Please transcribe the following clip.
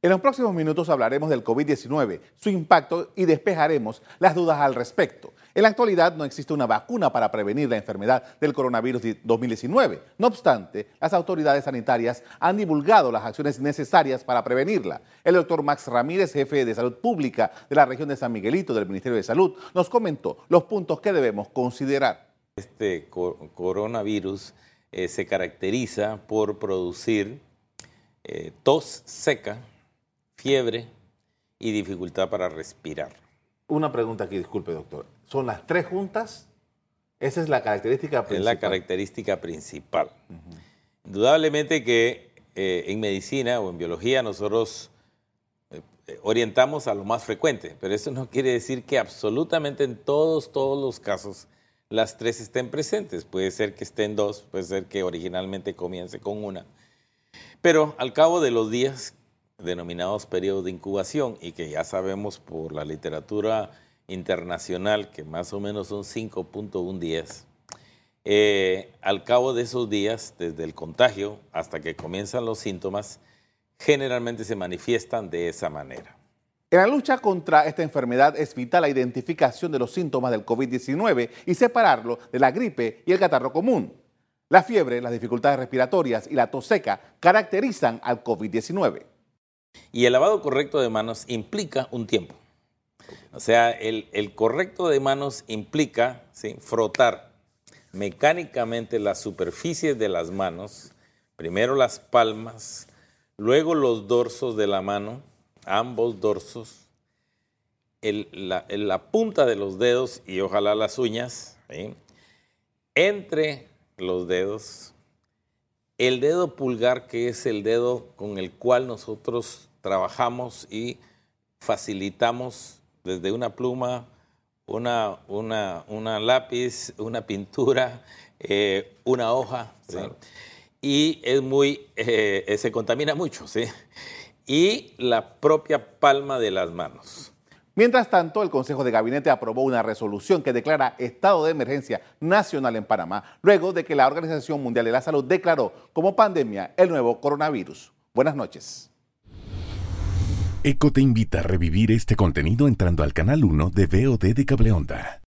En los próximos minutos hablaremos del COVID-19, su impacto y despejaremos las dudas al respecto. En la actualidad no existe una vacuna para prevenir la enfermedad del coronavirus 2019. No obstante, las autoridades sanitarias han divulgado las acciones necesarias para prevenirla. El doctor Max Ramírez, jefe de salud pública de la región de San Miguelito del Ministerio de Salud, nos comentó los puntos que debemos considerar. Este coronavirus eh, se caracteriza por producir eh, tos seca, fiebre y dificultad para respirar. Una pregunta aquí, disculpe doctor. ¿Son las tres juntas? Esa es la característica principal. Es la característica principal. Indudablemente que eh, en medicina o en biología nosotros eh, orientamos a lo más frecuente, pero eso no quiere decir que absolutamente en todos, todos los casos las tres estén presentes. Puede ser que estén dos, puede ser que originalmente comience con una. Pero al cabo de los días denominados periodos de incubación y que ya sabemos por la literatura internacional que más o menos son 5.1 días. Eh, al cabo de esos días, desde el contagio hasta que comienzan los síntomas, generalmente se manifiestan de esa manera. En la lucha contra esta enfermedad es vital la identificación de los síntomas del COVID-19 y separarlo de la gripe y el catarro común. La fiebre, las dificultades respiratorias y la tos seca caracterizan al COVID-19. Y el lavado correcto de manos implica un tiempo. O sea, el, correcto de manos implica frotar mecánicamente las superficies de las manos, primero las palmas, luego los dorsos de la mano, ambos dorsos, la, punta de los dedos y ojalá las uñas, entre los dedos, el dedo pulgar, que es el dedo con el cual nosotros trabajamos y facilitamos desde una pluma, una, una, lápiz, una pintura, eh, una hoja, y es muy, eh, se contamina mucho, ¿sí? y la propia palma de las manos. Mientras tanto, el Consejo de Gabinete aprobó una resolución que declara estado de emergencia nacional en Panamá, luego de que la Organización Mundial de la Salud declaró como pandemia el nuevo coronavirus. Buenas noches. ECO te invita a revivir este contenido entrando al canal 1 de VOD de Cableonda.